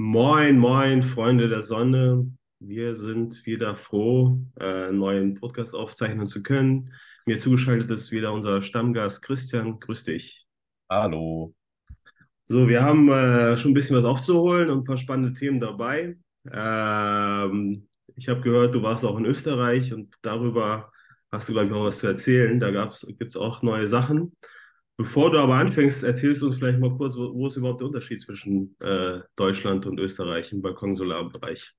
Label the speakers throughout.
Speaker 1: Moin, moin, Freunde der Sonne. Wir sind wieder froh, äh, einen neuen Podcast aufzeichnen zu können. Mir zugeschaltet ist wieder unser Stammgast Christian. Grüß dich.
Speaker 2: Hallo.
Speaker 1: So, wir haben äh, schon ein bisschen was aufzuholen und ein paar spannende Themen dabei. Ähm, ich habe gehört, du warst auch in Österreich und darüber hast du, glaube ich, auch was zu erzählen. Da gibt es auch neue Sachen. Bevor du aber anfängst, erzählst du uns vielleicht mal kurz, wo, wo ist überhaupt der Unterschied zwischen äh, Deutschland und Österreich im Balkonsolarbereich?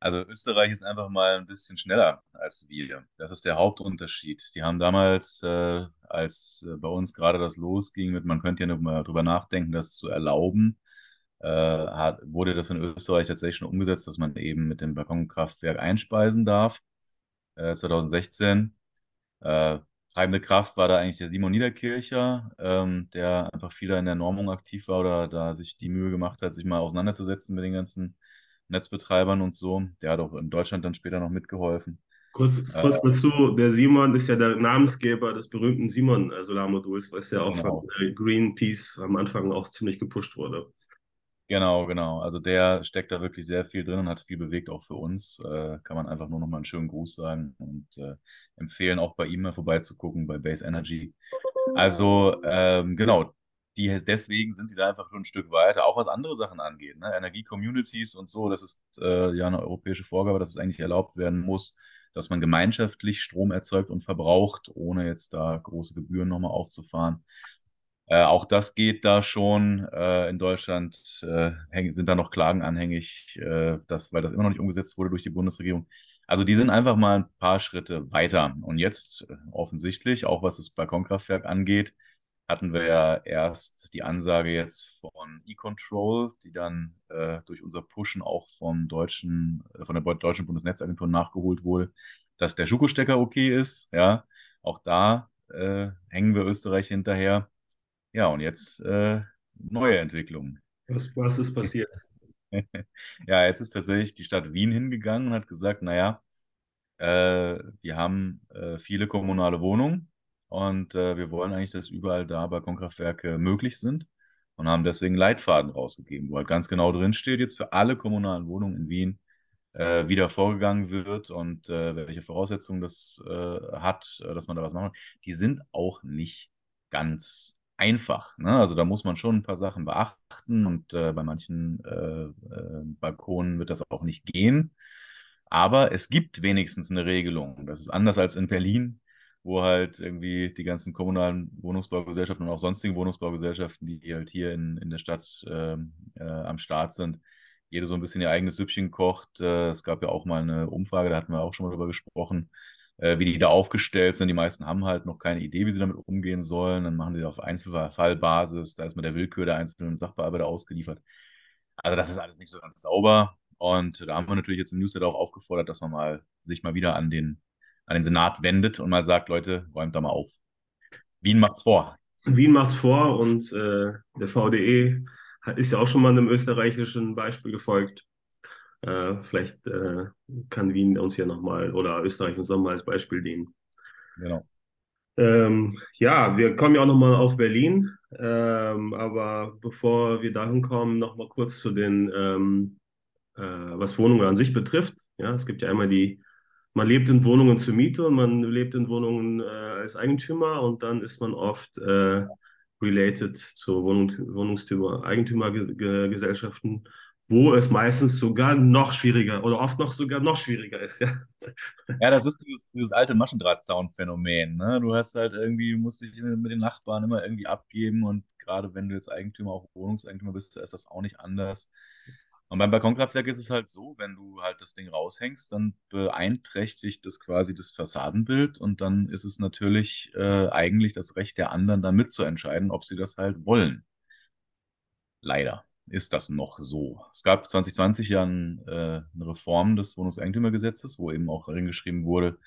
Speaker 2: Also Österreich ist einfach mal ein bisschen schneller als wir. Das ist der Hauptunterschied. Die haben damals, äh, als äh, bei uns gerade das losging, mit man könnte ja nur mal drüber nachdenken, das zu erlauben, äh, hat, wurde das in Österreich tatsächlich schon umgesetzt, dass man eben mit dem Balkonkraftwerk einspeisen darf. 2016. Treibende Kraft war da eigentlich der Simon Niederkircher, ähm, der einfach viel da in der Normung aktiv war oder da sich die Mühe gemacht hat, sich mal auseinanderzusetzen mit den ganzen Netzbetreibern und so. Der hat auch in Deutschland dann später noch mitgeholfen.
Speaker 1: Kurz,
Speaker 2: Äh,
Speaker 1: kurz dazu, der Simon ist ja der Namensgeber des berühmten Simon-Solarmoduls, was ja auch
Speaker 2: genau.
Speaker 1: von äh, Greenpeace am Anfang auch ziemlich gepusht wurde.
Speaker 2: Genau, genau. Also der steckt da wirklich sehr viel drin und hat viel bewegt auch für uns. Äh, kann man einfach nur noch mal einen schönen Gruß sagen und äh, empfehlen, auch bei ihm mal vorbeizugucken, bei Base Energy. Also ähm, genau, die, deswegen sind die da einfach schon ein Stück weiter, auch was andere Sachen angeht. Ne? Energie-Communities und so, das ist äh, ja eine europäische Vorgabe, dass es eigentlich erlaubt werden muss, dass man gemeinschaftlich Strom erzeugt und verbraucht, ohne jetzt da große Gebühren nochmal aufzufahren. Äh, auch das geht da schon. Äh, in Deutschland äh, sind da noch Klagen anhängig, äh, dass, weil das immer noch nicht umgesetzt wurde durch die Bundesregierung. Also die sind einfach mal ein paar Schritte weiter. Und jetzt äh, offensichtlich, auch was das Balkonkraftwerk angeht, hatten wir ja erst die Ansage jetzt von E-Control, die dann äh, durch unser Pushen auch vom deutschen, von der deutschen Bundesnetzagentur nachgeholt wurde, dass der Schuko-Stecker okay ist. Ja, auch da hängen wir Österreich hinterher. Ja, und jetzt äh, neue Entwicklungen.
Speaker 1: Was, was ist passiert?
Speaker 2: Ja, jetzt ist tatsächlich die Stadt Wien hingegangen und hat gesagt, naja, äh, wir haben äh, viele kommunale Wohnungen und äh, wir wollen eigentlich, dass überall da Balkonkraftwerke möglich sind und haben deswegen Leitfaden rausgegeben, wo halt ganz genau drin steht, jetzt für alle kommunalen Wohnungen in Wien äh, wieder vorgegangen wird und äh, welche Voraussetzungen das äh, hat, äh, dass man da was machen kann. Die sind auch nicht ganz einfach. Ne? Also da muss man schon ein paar Sachen beachten und äh, bei manchen äh, äh, Balkonen wird das auch nicht gehen. Aber es gibt wenigstens eine Regelung. Das ist anders als in Berlin, wo halt irgendwie die ganzen kommunalen Wohnungsbaugesellschaften und auch sonstigen Wohnungsbaugesellschaften, die halt hier in, in der Stadt ähm, äh, am Start sind, jede so ein bisschen ihr eigenes Süppchen kocht. Äh, es gab ja auch mal eine Umfrage, da hatten wir auch schon mal drüber gesprochen, äh, wie die da aufgestellt sind. Die meisten haben halt noch keine Idee, wie sie damit umgehen sollen. Dann machen sie auf Einzelfallbasis, da ist mit der Willkür der einzelnen Sachbearbeiter ausgeliefert. Also das ist alles nicht so ganz sauber. Und da haben wir natürlich jetzt im Newsletter auch aufgefordert, dass man mal sich mal wieder an den, an den Senat wendet und mal sagt, Leute, räumt da mal auf. Wien macht's vor.
Speaker 1: Wien macht's vor und äh, der VDE ist ja auch schon mal einem österreichischen Beispiel gefolgt. Äh, vielleicht äh, kann Wien uns ja nochmal oder Österreich uns nochmal als Beispiel dienen.
Speaker 2: Genau.
Speaker 1: Ähm, ja, wir kommen ja auch nochmal auf Berlin, ähm, aber bevor wir dahin kommen, nochmal kurz zu den, ähm, äh, was Wohnungen an sich betrifft. Ja, es gibt ja einmal die, man lebt in Wohnungen zur Miete und man lebt in Wohnungen äh, als Eigentümer und dann ist man oft äh, related zu Wohnung, Wohnungstümer, Eigentümergesellschaften wo es meistens sogar noch schwieriger oder oft noch sogar noch schwieriger ist, ja.
Speaker 2: Ja, das ist dieses, dieses alte Maschendrahtzaun-Phänomen. Ne? Du hast halt irgendwie, musst dich mit den Nachbarn immer irgendwie abgeben und gerade wenn du jetzt Eigentümer, auch Wohnungseigentümer bist, ist das auch nicht anders. Und beim Balkonkraftwerk ist es halt so, wenn du halt das Ding raushängst, dann beeinträchtigt das quasi das Fassadenbild und dann ist es natürlich äh, eigentlich das Recht der anderen, da mitzuentscheiden, ob sie das halt wollen. Leider ist das noch so. Es gab 2020 ja ein, äh, eine Reform des Wohnungseigentümergesetzes, wo eben auch reingeschrieben wurde,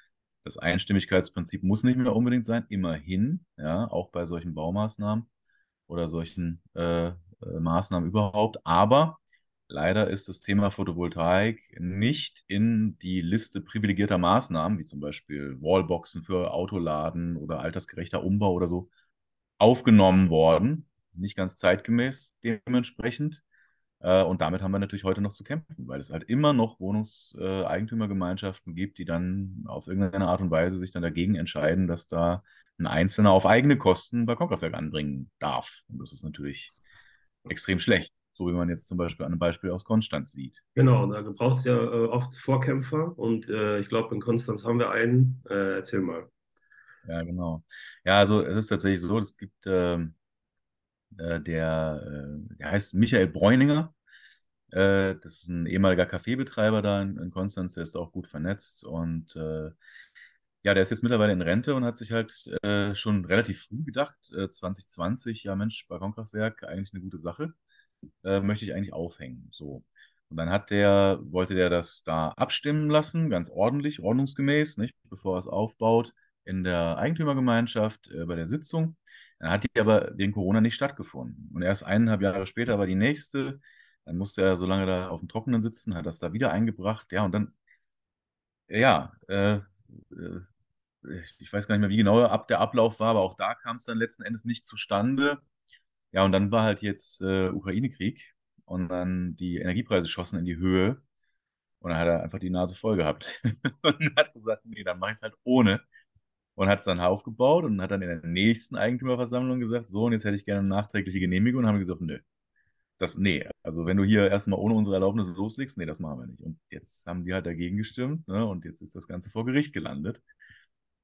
Speaker 2: das Einstimmigkeitsprinzip muss nicht mehr unbedingt sein, immerhin, ja, auch bei solchen Baumaßnahmen oder solchen äh, äh, Maßnahmen überhaupt. Aber leider ist das Thema Photovoltaik nicht in die Liste privilegierter Maßnahmen, wie zum Beispiel Wallboxen für Autoladen oder altersgerechter Umbau oder so, aufgenommen worden nicht ganz zeitgemäß dementsprechend. Äh, und damit haben wir natürlich heute noch zu kämpfen, weil es halt immer noch Wohnungseigentümergemeinschaften gibt, die dann auf irgendeine Art und Weise sich dann dagegen entscheiden, dass da ein Einzelner auf eigene Kosten Balkonkraftwerk anbringen darf. Und das ist natürlich extrem schlecht, so wie man jetzt zum Beispiel an einem Beispiel aus Konstanz sieht.
Speaker 1: Genau, da braucht es ja äh, oft Vorkämpfer und äh, ich glaube, in Konstanz haben wir einen. Äh, erzähl mal.
Speaker 2: Ja, genau. Ja, also es ist tatsächlich so, es gibt ähm, äh, der, äh, der heißt Michael Bräuninger. Äh, das ist ein ehemaliger Kaffeebetreiber da in, Konstanz, der ist auch gut vernetzt und äh, ja, der ist jetzt mittlerweile in Rente und hat sich halt äh, schon relativ früh gedacht, 2020, ja Mensch, Balkonkraftwerk, eigentlich eine gute Sache, möchte ich eigentlich aufhängen. So. Und dann hat der, wollte der das da abstimmen lassen, ganz ordentlich, ordnungsgemäß, nicht, bevor er es aufbaut, in der Eigentümergemeinschaft bei der Sitzung. Dann hat die aber wegen Corona nicht stattgefunden. Und erst eineinhalb Jahre später war die nächste. Dann musste er so lange da auf dem Trockenen sitzen, hat das da wieder eingebracht. Ja, und dann, ja, äh, äh, ich weiß gar nicht mehr, wie genau der Ablauf war, aber auch da kam es dann letzten Endes nicht zustande. Ja, und dann war halt jetzt äh, Ukraine-Krieg und dann die Energiepreise schossen in die Höhe. Und dann hat er einfach die Nase voll gehabt und hat gesagt, nee, dann mache ich es halt ohne und hat es dann aufgebaut und hat dann in der nächsten Eigentümerversammlung gesagt, so, und jetzt hätte ich gerne eine nachträgliche Genehmigung und haben gesagt, nö. Das, nee, also wenn du hier erstmal ohne unsere Erlaubnis loslegst, nee, das machen wir nicht. Und jetzt haben die halt dagegen gestimmt, ne? Und jetzt ist das Ganze vor Gericht gelandet,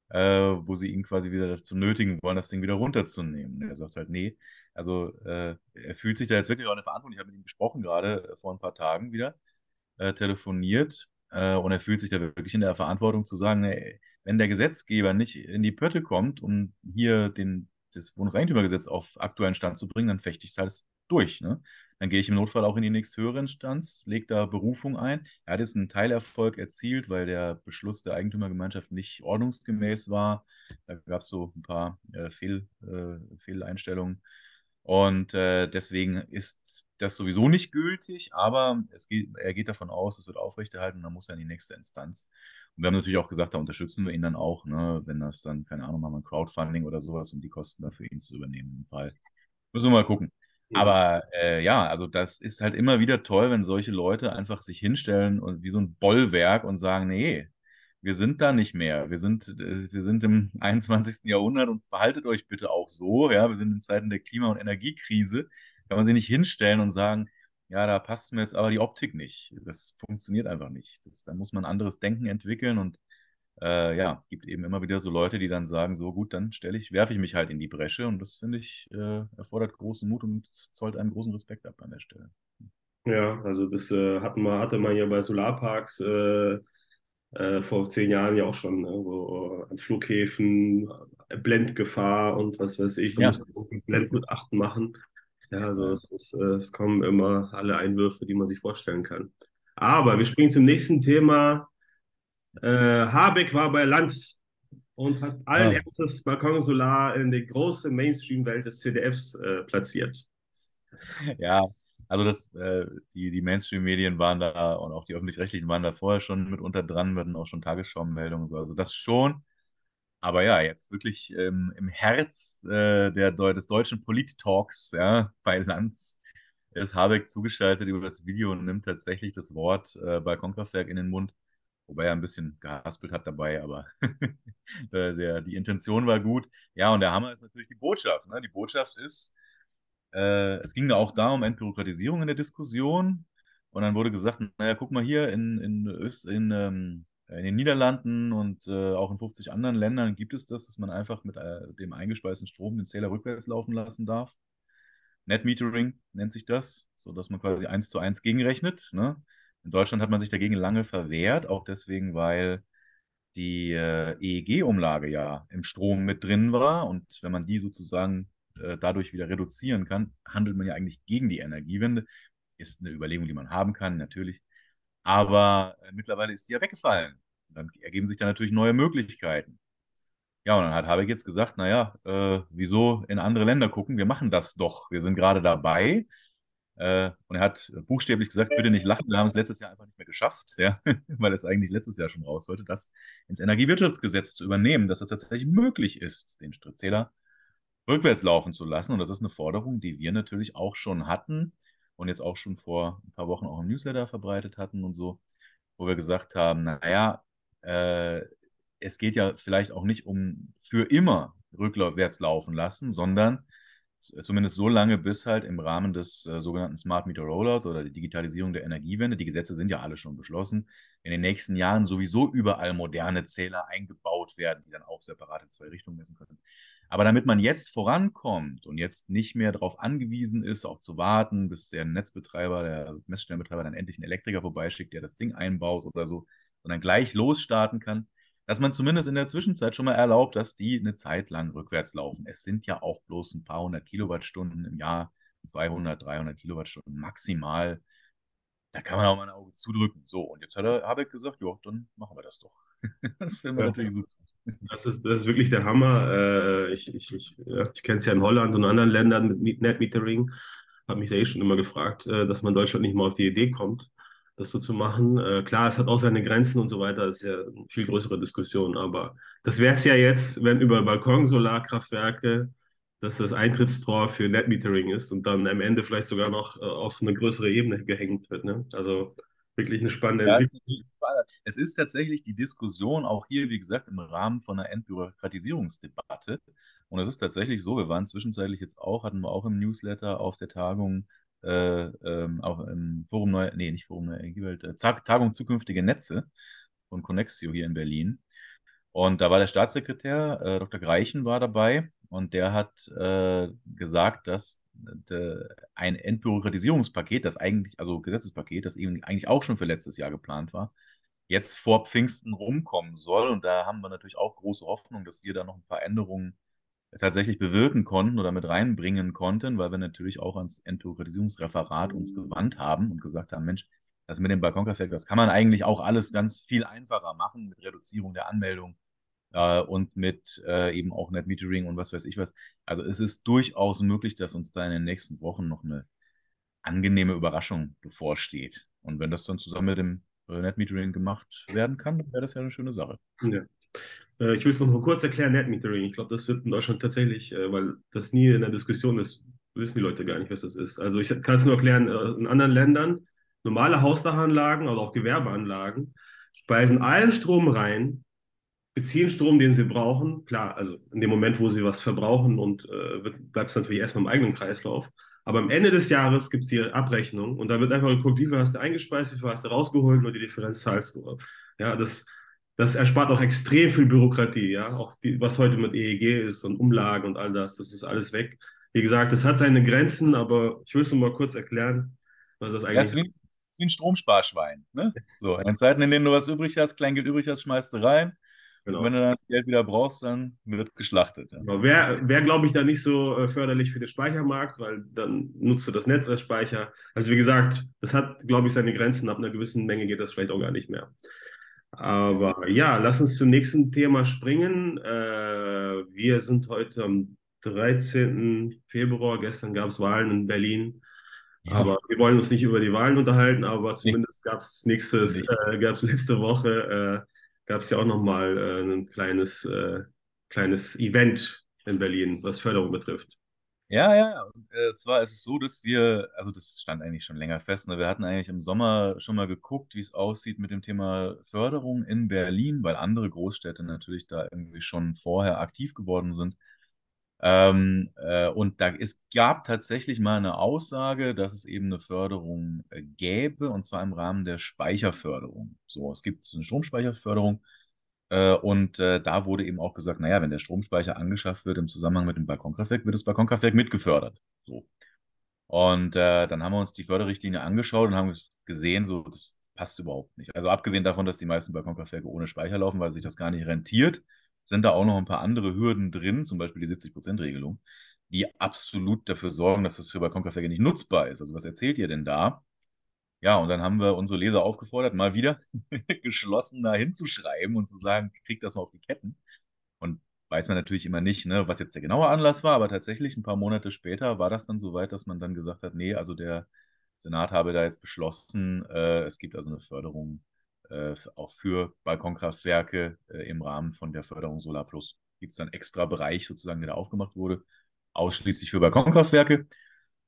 Speaker 2: äh, wo sie ihn quasi wieder dazu nötigen wollen, das Ding wieder runterzunehmen. Und er sagt halt, nee, also äh, er fühlt sich da jetzt wirklich auch eine Verantwortung. Ich habe mit ihm gesprochen gerade äh, vor ein paar Tagen wieder, äh, telefoniert, äh, und er fühlt sich da wirklich in der Verantwortung zu sagen, nee, wenn der Gesetzgeber nicht in die Pötte kommt, um hier den, das Wohnungseigentümergesetz auf aktuellen Stand zu bringen, dann fechte ich es halt durch. Ne? Dann gehe ich im Notfall auch in die nächsthöhere Instanz, lege da Berufung ein. Er hat jetzt einen Teilerfolg erzielt, weil der Beschluss der Eigentümergemeinschaft nicht ordnungsgemäß war. Da gab es so ein paar äh, Fehl, äh, Fehleinstellungen. Und äh, deswegen ist das sowieso nicht gültig, aber geht, er geht davon aus, es wird aufrechterhalten und dann muss er in die nächste Instanz. Und wir haben natürlich auch gesagt, da unterstützen wir ihn dann auch, ne, wenn das dann, keine Ahnung, machen wir ein Crowdfunding oder sowas, um die Kosten dafür ihn zu übernehmen im Fall. Müssen wir mal gucken. Ja. Aber äh, ja, also das ist halt immer wieder toll, wenn solche Leute einfach sich hinstellen und wie so ein Bollwerk und sagen, nee, wir sind da nicht mehr. Wir sind, äh, wir sind im 21. Jahrhundert und verhaltet euch bitte auch so. Ja, wir sind in Zeiten der Klima- und Energiekrise. Kann man sich nicht hinstellen und sagen, ja, da passt mir jetzt aber die Optik nicht. Das funktioniert einfach nicht. Das, da muss man anderes Denken entwickeln und äh, ja, gibt eben immer wieder so Leute, die dann sagen, so gut, dann stelle ich, werfe ich mich halt in die Bresche und das finde ich äh, erfordert großen Mut und zollt einen großen Respekt ab an der Stelle.
Speaker 1: Ja, also das äh, hatten wir, hatte man ja bei Solarparks äh, äh, vor zehn Jahren ja auch schon, ne, wo an Flughäfen Blendgefahr und was weiß ich, ja. Blendgutachten machen. Ja, also es, ist, es kommen immer alle Einwürfe, die man sich vorstellen kann. Aber wir springen zum nächsten Thema. Äh, Habeck war bei Lanz und hat allen ja. Ernstes Balkon Solar in die große Mainstream-Welt des CDFs äh, platziert.
Speaker 2: Ja, also das, äh, die, die Mainstream-Medien waren da und auch die öffentlich-rechtlichen waren da vorher schon mitunter dran, werden auch schon Tagesschau-Meldungen so. Also das schon. Aber ja, jetzt wirklich ähm, im Herz äh, der, des deutschen Polit-Talks ja, bei Lanz ist Habeck zugeschaltet über das Video und nimmt tatsächlich das Wort äh, Balkonkraftwerk in den Mund. Wobei er ein bisschen gehaspelt hat dabei, aber der, die Intention war gut. Ja, und der Hammer ist natürlich die Botschaft. Ne? Die Botschaft ist, äh, es ging auch da um Entbürokratisierung in der Diskussion. Und dann wurde gesagt, naja, guck mal hier in, in, Öst, in ähm, in den Niederlanden und äh, auch in 50 anderen Ländern gibt es das, dass man einfach mit äh, dem eingespeisten Strom den Zähler rückwärts laufen lassen darf. Net Metering nennt sich das, sodass man quasi eins zu eins gegenrechnet. Ne? In Deutschland hat man sich dagegen lange verwehrt, auch deswegen, weil die äh, EEG-Umlage ja im Strom mit drin war und wenn man die sozusagen äh, dadurch wieder reduzieren kann, handelt man ja eigentlich gegen die Energiewende. Ist eine Überlegung, die man haben kann, natürlich. Aber äh, mittlerweile ist die ja weggefallen. Dann ergeben sich da natürlich neue Möglichkeiten. Ja, und dann hat Habeck jetzt gesagt, naja, äh, wieso in andere Länder gucken? Wir machen das doch. Wir sind gerade dabei. Äh, und er hat buchstäblich gesagt, bitte nicht lachen, wir haben es letztes Jahr einfach nicht mehr geschafft, ja, weil es eigentlich letztes Jahr schon raus sollte, das ins Energiewirtschaftsgesetz zu übernehmen, dass es tatsächlich möglich ist, den Zähler rückwärts laufen zu lassen. Und das ist eine Forderung, die wir natürlich auch schon hatten und jetzt auch schon vor ein paar Wochen auch im Newsletter verbreitet hatten und so, wo wir gesagt haben, naja, äh, es geht ja vielleicht auch nicht um für immer rückwärts laufen lassen, sondern zumindest so lange, bis halt im Rahmen des äh, sogenannten Smart Meter Rollout oder die Digitalisierung der Energiewende, die Gesetze sind ja alle schon beschlossen, in den nächsten Jahren sowieso überall moderne Zähler eingebaut werden, die dann auch separat in zwei Richtungen messen können. Aber damit man jetzt vorankommt und jetzt nicht mehr darauf angewiesen ist, auch zu warten, bis der Netzbetreiber, der Messstellenbetreiber dann endlich einen Elektriker vorbeischickt, der das Ding einbaut oder so, sondern gleich losstarten kann, dass man zumindest in der Zwischenzeit schon mal erlaubt, dass die eine Zeit lang rückwärts laufen. Es sind ja auch bloß ein paar hundert Kilowattstunden im Jahr, 200, 300 Kilowattstunden maximal. Da kann man auch mal ein Auge zudrücken. So, und jetzt hat er Habeck gesagt, ja, dann machen wir das doch. das finden wir ja. natürlich super.
Speaker 1: Das ist, das ist wirklich der Hammer. Äh, ich ich, ich, ich kenne es ja in Holland und anderen Ländern mit Net-Metering. Habe mich da eh schon immer gefragt, äh, dass man in Deutschland nicht mal auf die Idee kommt das so zu machen. Äh, klar, es hat auch seine Grenzen und so weiter, das ist ja eine viel größere Diskussion, aber das wäre es ja jetzt, wenn über Balkon-Solarkraftwerke dass das Eintrittstor für Netmetering ist und dann am Ende vielleicht sogar noch äh, auf eine größere Ebene gehängt wird. Ne? Also wirklich eine spannende ja, Entwicklung.
Speaker 2: Es ist tatsächlich die Diskussion auch hier, wie gesagt, im Rahmen von einer Entbürokratisierungsdebatte. Und es ist tatsächlich so, wir waren zwischenzeitlich jetzt auch, hatten wir auch im Newsletter auf der Tagung äh, ähm, auch im Forum Neue, nee, nicht Forum Neue Energiewelt, äh, Tagung zukünftige Netze von Connexio hier in Berlin. Und da war der Staatssekretär, äh, Dr. Greichen war dabei und der hat äh, gesagt, dass äh, ein Entbürokratisierungspaket, das eigentlich, also Gesetzespaket, das eben eigentlich auch schon für letztes Jahr geplant war, jetzt vor Pfingsten rumkommen soll. Und da haben wir natürlich auch große Hoffnung, dass wir da noch ein paar Änderungen tatsächlich bewirken konnten oder mit reinbringen konnten, weil wir natürlich auch ans Entbürokratisierungsreferat uns gewandt haben und gesagt haben, Mensch, das mit dem Balkonkraftwerk, das kann man eigentlich auch alles ganz viel einfacher machen mit Reduzierung der Anmeldung äh, und mit äh, eben auch Net-Metering und was weiß ich was. Also es ist durchaus möglich, dass uns da in den nächsten Wochen noch eine angenehme Überraschung bevorsteht. Und wenn das dann zusammen mit dem Net-Metering gemacht werden kann, wäre das ja eine schöne Sache.
Speaker 1: Ja. Äh, ich will es noch mal kurz erklären, Net-Metering. Ich glaube, das wird in Deutschland tatsächlich, äh, weil das nie in der Diskussion ist, wissen die Leute gar nicht, was das ist. Also ich kann es nur erklären, äh, in anderen Ländern, normale Hausdachanlagen oder auch Gewerbeanlagen speisen allen Strom rein, beziehen Strom, den sie brauchen. Klar, also in dem Moment, wo sie was verbrauchen und äh, bleibt es natürlich erstmal im eigenen Kreislauf. Aber am Ende des Jahres gibt es die Abrechnung und da wird einfach geguckt, wie viel hast du eingespeist, wie viel hast du rausgeholt und die Differenz zahlst du. Ja, das, das erspart auch extrem viel Bürokratie, ja, auch die, was heute mit EEG ist und Umlagen und all das, das ist alles weg. Wie gesagt, das hat seine Grenzen, aber ich will es nur mal kurz erklären, was das eigentlich
Speaker 2: ist. Wie, ist wie ein Stromsparschwein. Ne? So, in den Zeiten, in denen du was übrig hast, Kleingeld übrig hast, schmeißt du rein. Genau. Und wenn du dann das Geld wieder brauchst, dann wird geschlachtet. Ja.
Speaker 1: Genau. Wäre, wär, glaube ich, da nicht so äh, förderlich für den Speichermarkt, weil dann nutzt du das Netz als Speicher. Also wie gesagt, das hat, glaube ich, seine Grenzen. Ab einer gewissen Menge geht das vielleicht auch gar nicht mehr. Aber ja, lass uns zum nächsten Thema springen. Äh, wir sind heute am 13. Februar. Gestern gab es Wahlen in Berlin. Ja. Aber wir wollen uns nicht über die Wahlen unterhalten, aber zumindest gab es nächstes, äh, gab es letzte Woche, äh, gab es ja auch nochmal äh, ein kleines, äh, kleines Event in Berlin, was Förderung betrifft.
Speaker 2: Ja, ja. Und, äh, zwar ist es so, dass wir, also das stand eigentlich schon länger fest, ne? wir hatten eigentlich im Sommer schon mal geguckt, wie es aussieht mit dem Thema Förderung in Berlin, weil andere Großstädte natürlich da irgendwie schon vorher aktiv geworden sind. Ähm, äh, und da, es gab tatsächlich mal eine Aussage, dass es eben eine Förderung äh, gäbe, und zwar im Rahmen der Speicherförderung. So, es gibt eine Stromspeicherförderung äh, und äh, da wurde eben auch gesagt, naja, wenn der Stromspeicher angeschafft wird im Zusammenhang mit dem Balkonkraftwerk, wird das Balkonkraftwerk mitgefördert. So. Und äh, dann haben wir uns die Förderrichtlinie angeschaut und haben gesehen, so, das passt überhaupt nicht. Also abgesehen davon, dass die meisten Balkonkraftwerke ohne Speicher laufen, weil sich das gar nicht rentiert, sind da auch noch ein paar andere Hürden drin, zum Beispiel die 70%-Regelung, die absolut dafür sorgen, dass das für Balkonkraftwerke nicht nutzbar ist. Also was erzählt ihr denn da? Ja, und dann haben wir unsere Leser aufgefordert, mal wieder geschlossen da hinzuschreiben und zu sagen, kriegt das mal auf die Ketten. Und weiß man natürlich immer nicht, ne, was jetzt der genaue Anlass war, aber tatsächlich ein paar Monate später war das dann so weit, dass man dann gesagt hat, nee, also der Senat habe da jetzt beschlossen, äh, es gibt also eine Förderung auch für Balkonkraftwerke äh, im Rahmen von der Förderung Solar Plus. Gibt es dann extra Bereich sozusagen, der da aufgemacht wurde, ausschließlich für Balkonkraftwerke.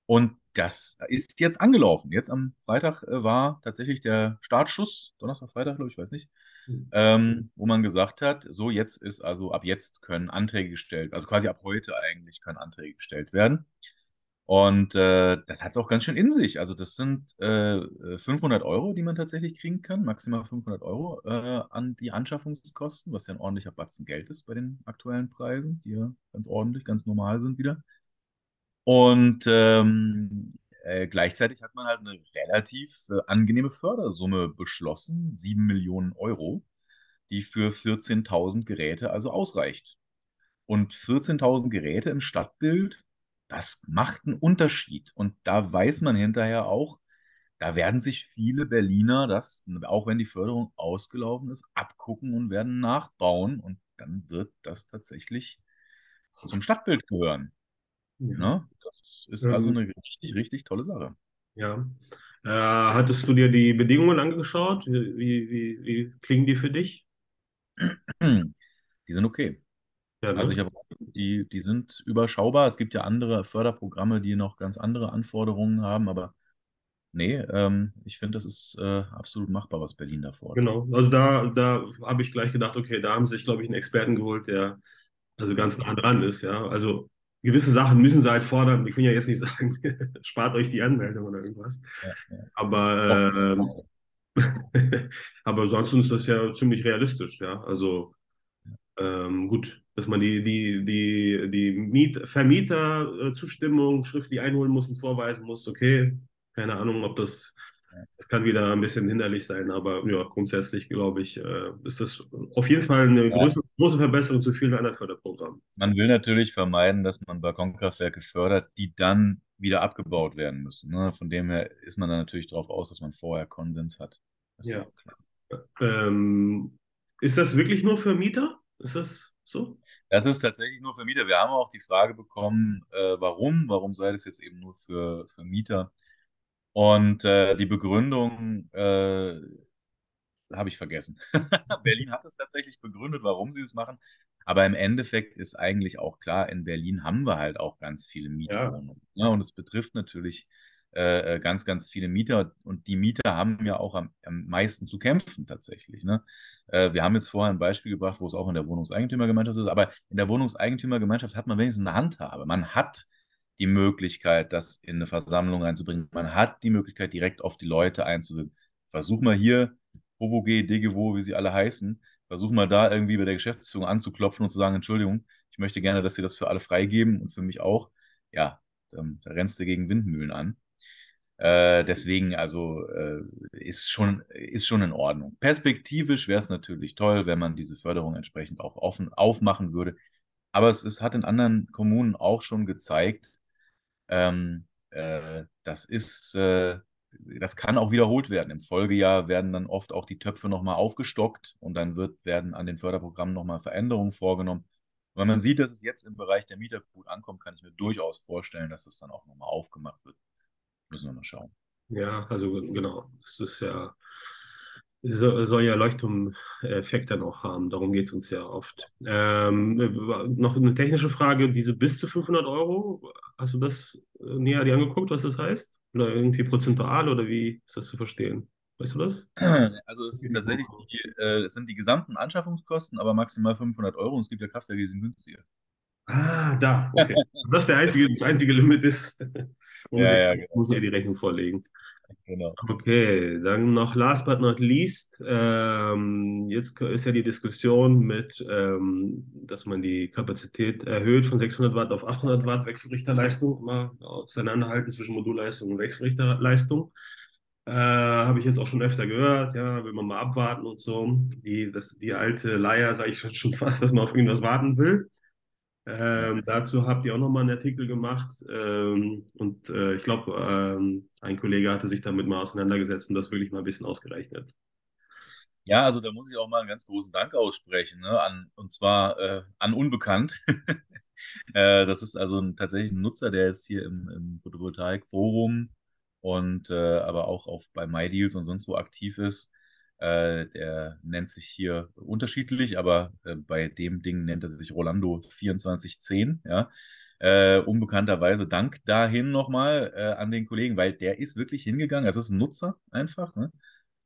Speaker 2: Und das ist jetzt angelaufen. Jetzt am Freitag äh, war tatsächlich der Startschuss, Donnerstag, Freitag, glaube ich, weiß nicht,
Speaker 1: Hm.
Speaker 2: ähm, wo man gesagt hat, so jetzt ist also ab jetzt können Anträge gestellt, also quasi ab heute eigentlich können Anträge gestellt werden. Und äh, das hat es auch ganz schön in sich. Also das sind äh, 500 Euro, die man tatsächlich kriegen kann, maximal 500 Euro äh, an die Anschaffungskosten, was ja ein ordentlicher Batzen Geld ist bei den aktuellen Preisen, die ja ganz ordentlich, ganz normal sind wieder. Und ähm, äh, gleichzeitig hat man halt eine relativ äh, angenehme Fördersumme beschlossen, 7 Millionen Euro, die für 14.000 Geräte also ausreicht. Und 14.000 Geräte im Stadtbild, das macht einen Unterschied. Und da weiß man hinterher auch, da werden sich viele Berliner das, auch wenn die Förderung ausgelaufen ist, abgucken und werden nachbauen. Und dann wird das tatsächlich zum Stadtbild gehören.
Speaker 1: Ja.
Speaker 2: Ne? Das ist also
Speaker 1: Ähm,
Speaker 2: eine richtig, richtig tolle Sache.
Speaker 1: ja. Äh, hattest du dir die Bedingungen angeschaut? Wie, wie, wie klingen die für dich?
Speaker 2: Die sind okay.
Speaker 1: Ja,
Speaker 2: Also
Speaker 1: ne?
Speaker 2: ich habe, die, die sind überschaubar. Es gibt ja andere Förderprogramme, die noch ganz andere Anforderungen haben, aber nee, ähm, ich finde, das ist äh, absolut machbar, was Berlin da fordert.
Speaker 1: Genau. Also da, da habe ich gleich gedacht, okay, da haben sie sich, glaube ich, einen Experten geholt, der also ganz nah dran ist, ja. Also gewisse Sachen müssen sie halt fordern. Wir können ja jetzt nicht sagen, spart euch die Anmeldung oder irgendwas.
Speaker 2: Ja, ja.
Speaker 1: Aber, ähm, aber ansonsten ist das ja ziemlich realistisch, ja. Also ähm, gut, dass man die, die, die, die Miet Vermieterzustimmung schriftlich einholen muss und vorweisen muss, okay. Keine Ahnung, ob das, das kann wieder ein bisschen hinderlich sein, aber ja, grundsätzlich glaube ich, äh, ist das auf jeden Fall eine
Speaker 2: ja.
Speaker 1: große, große Verbesserung zu vielen anderen Förderprogrammen.
Speaker 2: Man will natürlich vermeiden, dass man Balkonkraftwerke fördert, die dann wieder abgebaut werden müssen. Ne? Von dem her ist man dann natürlich darauf aus, dass man vorher Konsens hat. Das ist ja klar.
Speaker 1: Ähm, ist das wirklich nur für Mieter? Ist das so?
Speaker 2: Das ist tatsächlich nur für Mieter. Wir haben auch die Frage bekommen, äh, warum? Warum sei das jetzt eben nur für, für Mieter? Und äh, die Begründung äh, habe ich vergessen. Berlin hat es tatsächlich begründet, warum sie es machen. Aber im Endeffekt ist eigentlich auch klar, in Berlin haben wir halt auch ganz viele
Speaker 1: Ja,
Speaker 2: Mietwohnungen. Ne? Und es betrifft natürlich äh, ganz, ganz viele Mieter. Und die Mieter haben ja auch am, am meisten zu kämpfen tatsächlich. Ne? Äh, wir haben jetzt vorher ein Beispiel gebracht, wo es auch in der Wohnungseigentümergemeinschaft ist. Aber in der Wohnungseigentümergemeinschaft hat man wenigstens eine Handhabe. Man hat die Möglichkeit, das in eine Versammlung einzubringen. Man hat die Möglichkeit, direkt auf die Leute einzuwirken. Versuch mal hier Hovoge, Degewo, wie sie alle heißen, versuch mal da irgendwie bei der Geschäftsführung anzuklopfen und zu sagen, Entschuldigung, ich möchte gerne, dass Sie das für alle freigeben und für mich auch. Ja, ähm, da rennst du gegen Windmühlen an. Äh, deswegen, also äh, ist schon, ist schon in Ordnung. Perspektivisch wäre es natürlich toll, wenn man diese Förderung entsprechend auch offen aufmachen würde. Aber es, es hat in anderen Kommunen auch schon gezeigt, ähm, äh, das ist, äh, das kann auch wiederholt werden. Im Folgejahr werden dann oft auch die Töpfe nochmal aufgestockt und dann wird, werden an den Förderprogrammen nochmal Veränderungen vorgenommen. Und wenn man sieht, dass es jetzt im Bereich der Mieter gut ankommt, kann ich mir durchaus vorstellen, dass es dann auch nochmal aufgemacht wird. Müssen wir mal schauen.
Speaker 1: ja, also genau. Es ist ja, so- soll ja Leuchtturm-Effekt dann auch haben. Darum geht es uns ja oft. Ähm, noch eine technische Frage: Diese bis zu 500 Euro, hast du das äh, näher dir angeguckt, was das heißt? Oder irgendwie prozentual oder wie ist das zu verstehen? Weißt du das?
Speaker 2: Also es tatsächlich die, äh, es sind die gesamten Anschaffungskosten, aber maximal 500 Euro und es gibt ja Kraftwerke, die sind günstiger.
Speaker 1: Ah, da, okay. Das der einzige, das einzige Limit ist, muss
Speaker 2: Ja, ja, genau.
Speaker 1: muss ich die Rechnung vorlegen.
Speaker 2: genau.
Speaker 1: Okay, dann noch last but not least. Ähm, jetzt ist ja die Diskussion mit, ähm, dass man die Kapazität erhöht von 600 Watt auf 800 Watt Wechselrichterleistung, immer auseinanderhalten zwischen Modulleistung und Wechselrichterleistung. Äh, habe ich jetzt auch schon öfter gehört, ja, will man mal abwarten und so. Die, das, die alte Leier, sage ich schon fast, dass man auf irgendwas warten will. Ähm, dazu habt ihr auch nochmal einen Artikel gemacht ähm, und äh, ich glaube, ähm, ein Kollege hatte sich damit mal auseinandergesetzt und das wirklich mal ein bisschen ausgerechnet.
Speaker 2: Ja, also da muss ich auch mal einen ganz großen Dank aussprechen, ne, an, und zwar äh, an Unbekannt. äh, das ist also ein, tatsächlich ein Nutzer, der jetzt hier im, im Photovoltaik-Forum und äh, aber auch auf, bei MyDeals und sonst wo aktiv ist. Äh, der nennt sich hier unterschiedlich, aber äh, bei dem Ding nennt er sich Rolando 2410, ja. Äh, unbekannterweise Dank dahin nochmal äh, an den Kollegen, weil der ist wirklich hingegangen. Es ist ein Nutzer einfach. Ne?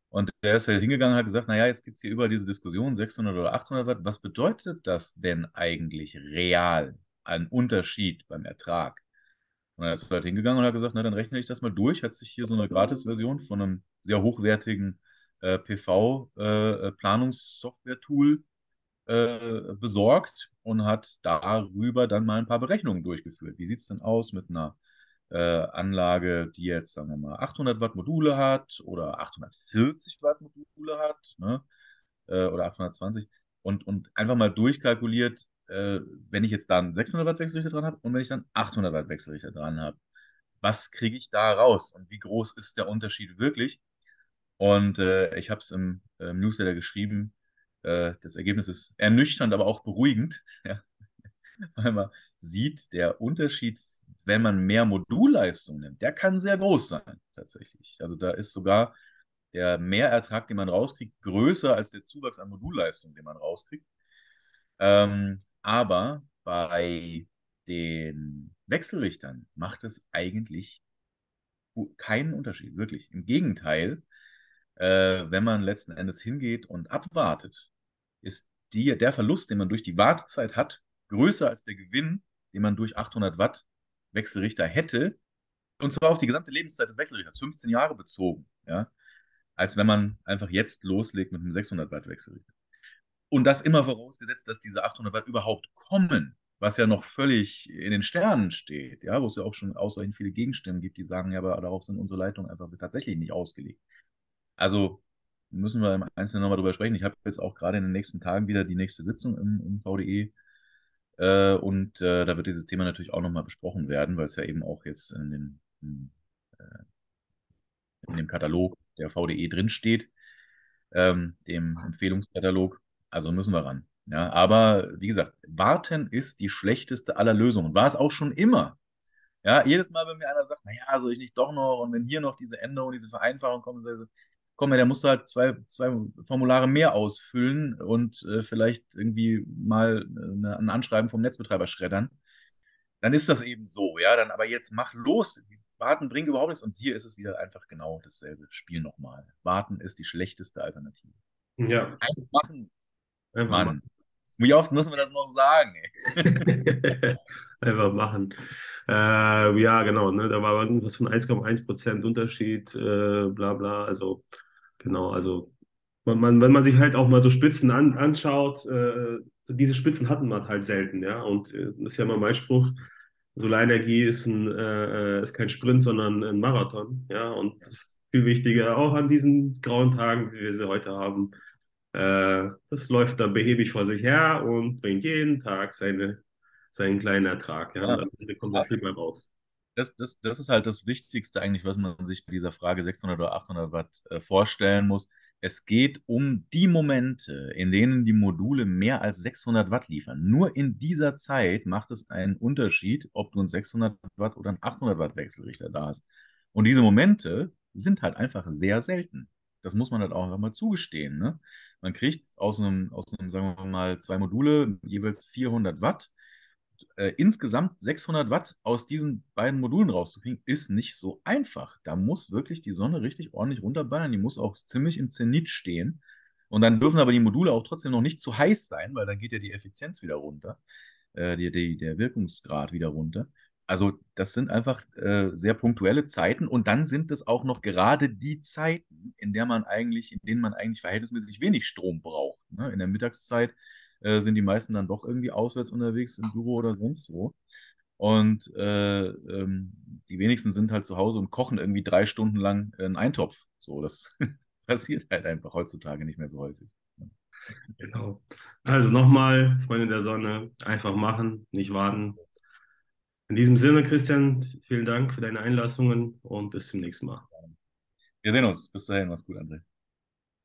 Speaker 2: Und der ist halt hingegangen und hat gesagt, naja, jetzt gibt es hier über diese Diskussion 600 oder 800 Watt. Was bedeutet das denn eigentlich real an Unterschied beim Ertrag? Und er ist halt hingegangen und hat gesagt, na, dann rechne ich das mal durch. Hat sich hier so eine Gratis-Version von einem sehr hochwertigen PV-Planungssoftware-Tool äh, äh, besorgt und hat darüber dann mal ein paar Berechnungen durchgeführt. Wie sieht es denn aus mit einer äh, Anlage, die jetzt, sagen wir mal, 800 Watt Module hat oder 840 Watt Module hat ne? äh, oder 820 und, und einfach mal durchkalkuliert, äh, wenn ich jetzt da einen 600 Watt Wechselrichter dran habe und wenn ich dann 800 Watt Wechselrichter dran habe. Was kriege ich da raus und wie groß ist der Unterschied wirklich? Und äh, ich habe es im, im, Newsletter geschrieben. Äh, das Ergebnis ist ernüchternd, aber auch beruhigend, ja? weil man sieht, der Unterschied, wenn man mehr Modulleistung nimmt, der kann sehr groß sein, tatsächlich. Also da ist sogar der Mehrertrag, den man rauskriegt, größer als der Zuwachs an Modulleistung, den man rauskriegt. Ähm, aber bei den Wechselrichtern macht es eigentlich keinen Unterschied, wirklich. Im Gegenteil, äh, wenn man letzten Endes hingeht und abwartet, ist die, der Verlust, den man durch die Wartezeit hat, größer als der Gewinn, den man durch 800 Watt Wechselrichter hätte. Und zwar auf die gesamte Lebenszeit des Wechselrichters, 15 Jahre bezogen, ja, als wenn man einfach jetzt loslegt mit einem 600 Watt Wechselrichter. Und das immer vorausgesetzt, dass diese 800 Watt überhaupt kommen, was ja noch völlig in den Sternen steht, ja, wo es ja auch schon ausreichend viele Gegenstimmen gibt, die sagen, ja, aber darauf sind unsere Leitungen einfach tatsächlich nicht ausgelegt. Also müssen wir im Einzelnen nochmal drüber sprechen. Ich habe jetzt auch gerade in den nächsten Tagen wieder die nächste Sitzung im, im VDE. Äh, und äh, da wird dieses Thema natürlich auch nochmal besprochen werden, weil es ja eben auch jetzt in, den, in, äh, in dem Katalog der VDE drinsteht, ähm, dem Empfehlungskatalog. Also müssen wir ran. Ja, aber wie gesagt, warten ist die schlechteste aller Lösungen. War es auch schon immer. Ja, jedes Mal, wenn mir einer sagt, naja, soll ich nicht doch noch und wenn hier noch diese Änderung, diese Vereinfachung kommt, so, komm, der muss halt zwei, zwei Formulare mehr ausfüllen und äh, vielleicht irgendwie mal eine, ein Anschreiben vom Netzbetreiber schreddern. Dann ist das eben so, ja. Dann aber jetzt mach los. Warten bringt überhaupt nichts. Und hier ist es wieder einfach genau dasselbe Spiel nochmal. Warten ist die schlechteste Alternative.
Speaker 1: Ja.
Speaker 2: Einfach machen. Einfach Mann. Machen. Wie oft müssen wir das noch sagen?
Speaker 1: Einfach machen. Äh, ja, genau. Ne? Da war irgendwas von 1,1% Unterschied, äh, bla bla. Also, genau. Also, man, man, wenn man sich halt auch mal so Spitzen an, anschaut, äh, diese Spitzen hatten man halt selten. Ja, und äh, das ist ja mal mein Spruch. Solarenergie ist, ein, äh, äh, ist kein Sprint, sondern ein Marathon. Ja, und das ist viel wichtiger auch an diesen grauen Tagen, wie wir sie heute haben äh, das läuft da behäbig vor sich her und bringt jeden Tag seine, seinen kleinen Ertrag. Ja, ja. Und dann kommt das viel mehr raus.
Speaker 2: Das, das, das ist halt das Wichtigste eigentlich, was man sich bei dieser Frage 600 oder 800 Watt äh, vorstellen muss. Es geht um die Momente, in denen die Module mehr als 600 Watt liefern. Nur in dieser Zeit macht es einen Unterschied, ob du einen 600 Watt oder einen 800 Watt Wechselrichter da hast. Und diese Momente sind halt einfach sehr selten. Das muss man halt auch einfach mal zugestehen. Ne? Man kriegt aus einem, aus einem, sagen wir mal, zwei Module jeweils 400 Watt. Äh, insgesamt 600 Watt aus diesen beiden Modulen rauszukriegen, ist nicht so einfach. Da muss wirklich die Sonne richtig ordentlich runterballern. Die muss auch ziemlich im Zenit stehen. Und dann dürfen aber die Module auch trotzdem noch nicht zu heiß sein, weil dann geht ja die Effizienz wieder runter, äh, die, die, der Wirkungsgrad wieder runter. Also das sind einfach äh, sehr punktuelle Zeiten und dann sind es auch noch gerade die Zeiten, in der man eigentlich, in denen man eigentlich verhältnismäßig wenig Strom braucht. Ne? In der Mittagszeit äh, sind die meisten dann doch irgendwie auswärts unterwegs im Büro oder sonst wo. Und äh, ähm, die wenigsten sind halt zu Hause und kochen irgendwie drei Stunden lang einen Eintopf. So, das passiert halt einfach heutzutage nicht mehr so häufig.
Speaker 1: Genau. Also nochmal, Freunde der Sonne, einfach machen, nicht warten. In diesem Sinne, Christian, vielen Dank für deine Einlassungen und bis zum nächsten Mal.
Speaker 2: Wir sehen uns. Bis dahin, mach's gut, André.